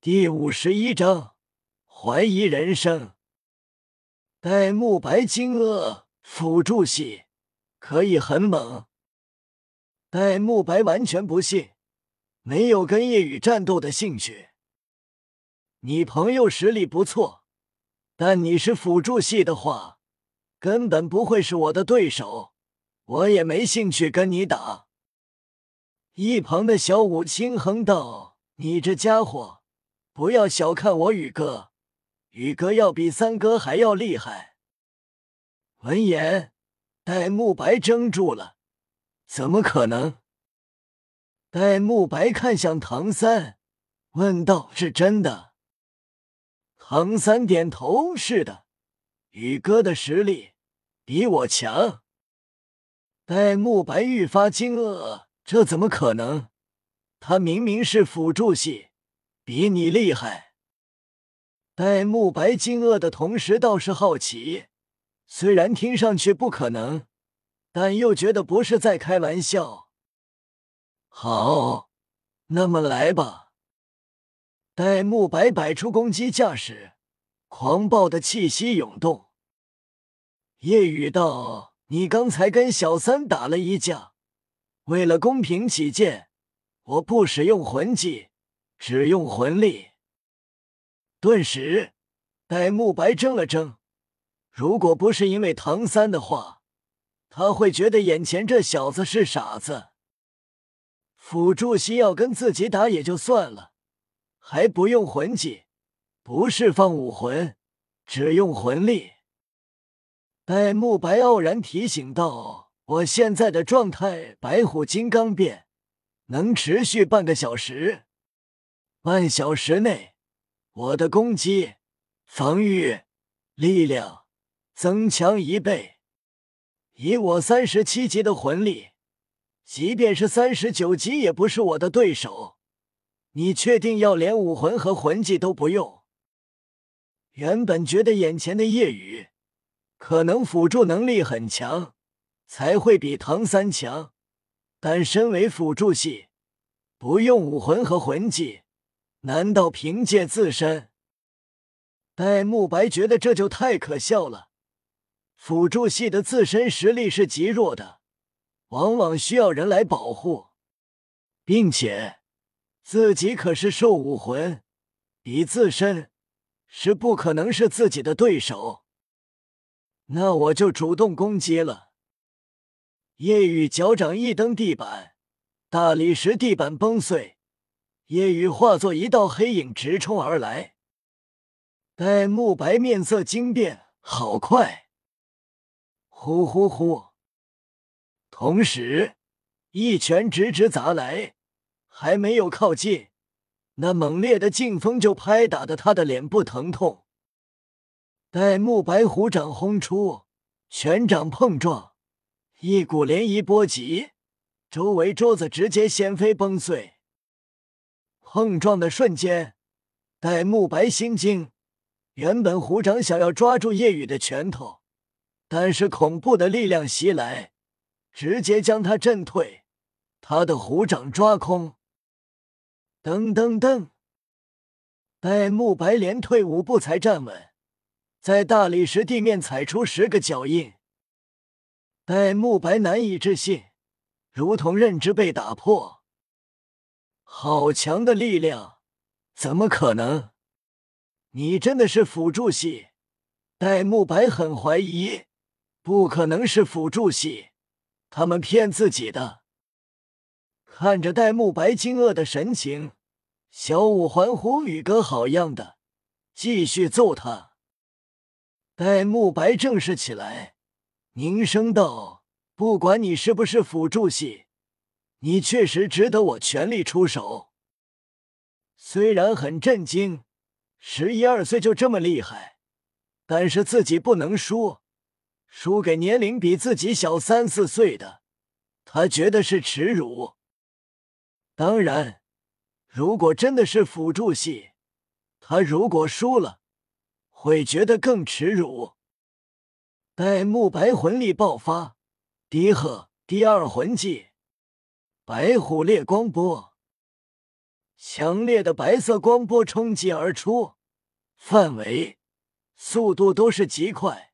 第五十一章怀疑人生。戴沐白惊愕，辅助系可以很猛。戴沐白完全不信，没有跟夜雨战斗的兴趣。你朋友实力不错，但你是辅助系的话，根本不会是我的对手。我也没兴趣跟你打。一旁的小五轻哼道：“你这家伙，不要小看我宇哥，宇哥要比三哥还要厉害。”闻言，戴沐白怔住了，怎么可能？戴沐白看向唐三，问道：“是真的？”唐三点头：“是的，宇哥的实力比我强。”戴沐白愈发惊愕，这怎么可能？他明明是辅助系，比你厉害。戴沐白惊愕的同时，倒是好奇。虽然听上去不可能，但又觉得不是在开玩笑。好，那么来吧。戴沐白摆出攻击架势，狂暴的气息涌动。夜雨道。你刚才跟小三打了一架，为了公平起见，我不使用魂技，只用魂力。顿时，戴沐白怔了怔。如果不是因为唐三的话，他会觉得眼前这小子是傻子。辅助系要跟自己打也就算了，还不用魂技，不释放武魂，只用魂力。戴沐白傲然提醒道：“我现在的状态，白虎金刚变，能持续半个小时。半小时内，我的攻击、防御、力量增强一倍。以我三十七级的魂力，即便是三十九级，也不是我的对手。你确定要连武魂和魂技都不用？”原本觉得眼前的夜雨。可能辅助能力很强，才会比唐三强。但身为辅助系，不用武魂和魂技，难道凭借自身？戴沐白觉得这就太可笑了。辅助系的自身实力是极弱的，往往需要人来保护，并且自己可是兽武魂，比自身是不可能是自己的对手。那我就主动攻击了。夜雨脚掌一蹬地板，大理石地板崩碎，夜雨化作一道黑影直冲而来。戴沐白面色惊变，好快！呼呼呼！同时，一拳直直砸来，还没有靠近，那猛烈的劲风就拍打的他的脸部疼痛。戴沐白虎掌轰出，拳掌碰撞，一股涟漪波及，周围桌子直接掀飞崩碎。碰撞的瞬间，戴沐白心惊。原本虎掌想要抓住夜雨的拳头，但是恐怖的力量袭来，直接将他震退，他的虎掌抓空。噔噔噔，戴沐白连退五步才站稳。在大理石地面踩出十个脚印，戴沐白难以置信，如同认知被打破。好强的力量，怎么可能？你真的是辅助系？戴沐白很怀疑，不可能是辅助系，他们骗自己的。看着戴沐白惊愕的神情，小五欢呼：“宇哥好样的！”继续揍他。戴沐白正视起来，凝声道：“不管你是不是辅助系，你确实值得我全力出手。虽然很震惊，十一二岁就这么厉害，但是自己不能输，输给年龄比自己小三四岁的，他觉得是耻辱。当然，如果真的是辅助系，他如果输了。”会觉得更耻辱。戴沐白魂力爆发，低喝第二魂技，白虎烈光波。强烈的白色光波冲击而出，范围、速度都是极快，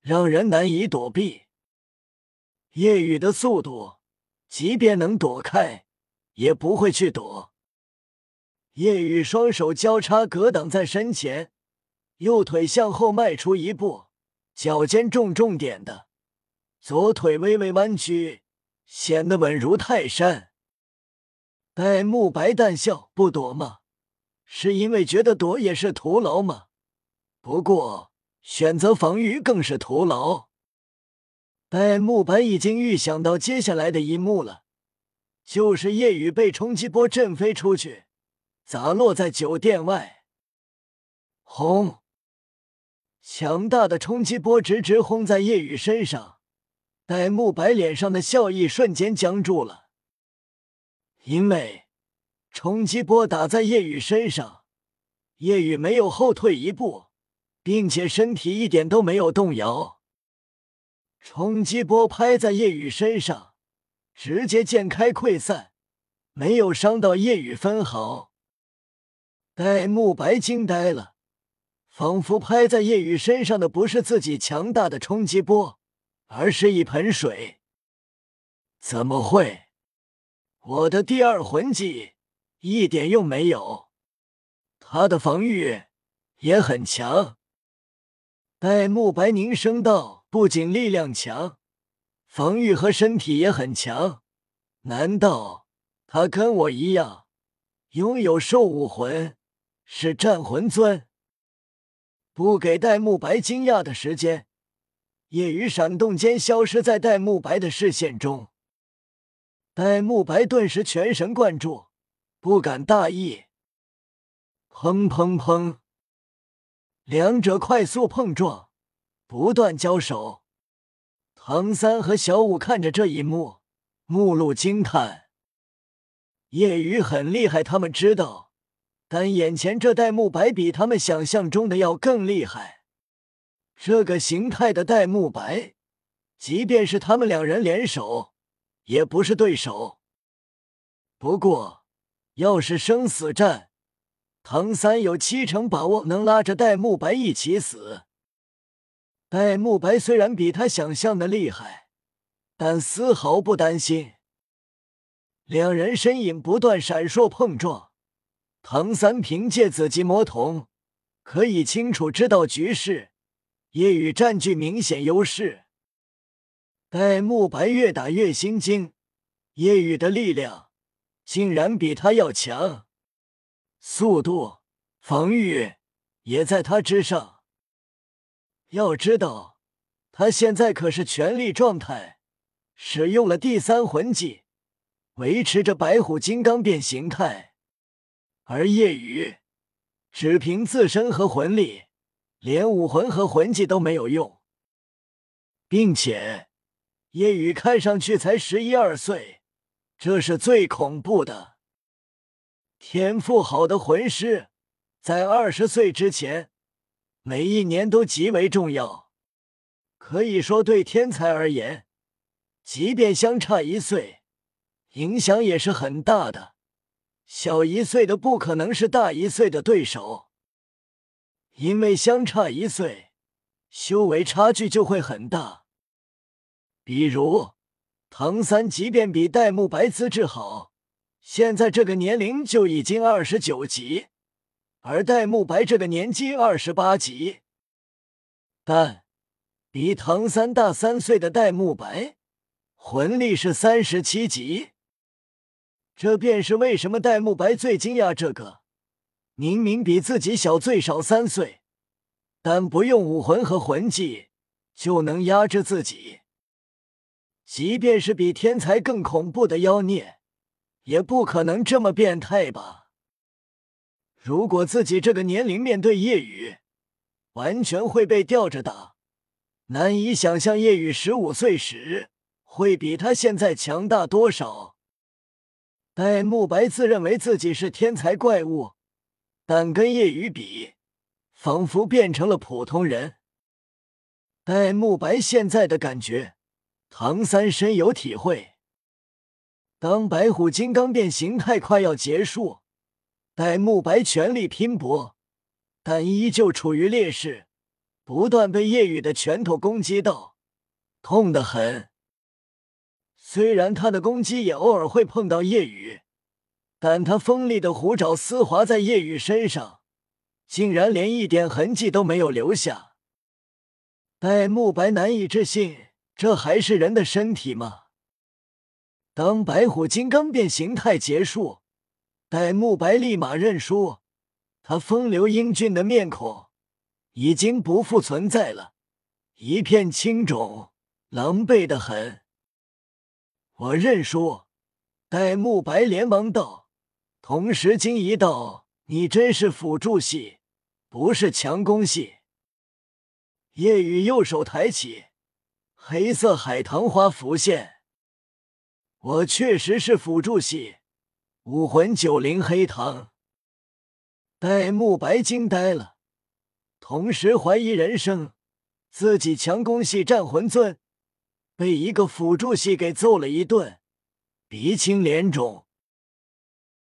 让人难以躲避。夜雨的速度，即便能躲开，也不会去躲。夜雨双手交叉格挡在身前，右腿向后迈出一步，脚尖重重点的，左腿微微弯曲，显得稳如泰山。戴沐白淡笑：“不躲吗？是因为觉得躲也是徒劳吗？不过选择防御更是徒劳。”戴沐白已经预想到接下来的一幕了，就是夜雨被冲击波震飞出去，砸落在酒店外。轰！强大的冲击波直直轰在夜雨身上，戴沐白脸上的笑意瞬间僵住了，因为冲击波打在夜雨身上，夜雨没有后退一步，并且身体一点都没有动摇。冲击波拍在夜雨身上，直接溅开溃散，没有伤到夜雨分毫。戴沐白惊呆了，仿佛拍在夜雨身上的不是自己强大的冲击波，而是一盆水。怎么会？我的第二魂技一点用没有，他的防御也很强。戴沐白凝声道。不仅力量强，防御和身体也很强。难道他跟我一样拥有兽武魂，是战魂尊？不给戴沐白惊讶的时间，夜雨闪动间消失在戴沐白的视线中。戴沐白顿时全神贯注，不敢大意。砰砰砰，两者快速碰撞。不断交手，唐三和小五看着这一幕，目露惊叹。夜雨很厉害，他们知道，但眼前这戴沐白比他们想象中的要更厉害。这个形态的戴沐白，即便是他们两人联手，也不是对手。不过，要是生死战，唐三有七成把握能拉着戴沐白一起死。戴沐白虽然比他想象的厉害，但丝毫不担心。两人身影不断闪烁碰撞，唐三凭借紫极魔瞳可以清楚知道局势，夜雨占据明显优势。戴沐白越打越心惊，夜雨的力量竟然比他要强，速度、防御也在他之上。要知道，他现在可是全力状态，使用了第三魂技，维持着白虎金刚变形态。而夜雨只凭自身和魂力，连武魂和魂技都没有用，并且夜雨看上去才十一二岁，这是最恐怖的。天赋好的魂师，在二十岁之前。每一年都极为重要，可以说对天才而言，即便相差一岁，影响也是很大的。小一岁的不可能是大一岁的对手，因为相差一岁，修为差距就会很大。比如唐三，即便比戴沐白资质好，现在这个年龄就已经二十九级。而戴沐白这个年纪二十八级，但比唐三大三岁的戴沐白魂力是三十七级，这便是为什么戴沐白最惊讶。这个明明比自己小最少三岁，但不用武魂和魂技就能压制自己，即便是比天才更恐怖的妖孽，也不可能这么变态吧。如果自己这个年龄面对夜雨，完全会被吊着打。难以想象夜雨十五岁时会比他现在强大多少。戴沐白自认为自己是天才怪物，但跟夜雨比，仿佛变成了普通人。戴沐白现在的感觉，唐三深有体会。当白虎金刚变形态快要结束。戴沐白全力拼搏，但依旧处于劣势，不断被夜雨的拳头攻击到，痛得很。虽然他的攻击也偶尔会碰到夜雨，但他锋利的虎爪丝滑在夜雨身上，竟然连一点痕迹都没有留下。戴沐白难以置信，这还是人的身体吗？当白虎金刚变形态结束。戴沐白立马认输，他风流英俊的面孔已经不复存在了，一片青肿，狼狈的很。我认输。戴沐白连忙道，同时惊疑道：“你真是辅助系，不是强攻系。”夜雨右手抬起，黑色海棠花浮现。我确实是辅助系。武魂九灵黑糖，戴沐白惊呆了，同时怀疑人生。自己强攻系战魂尊，被一个辅助系给揍了一顿，鼻青脸肿，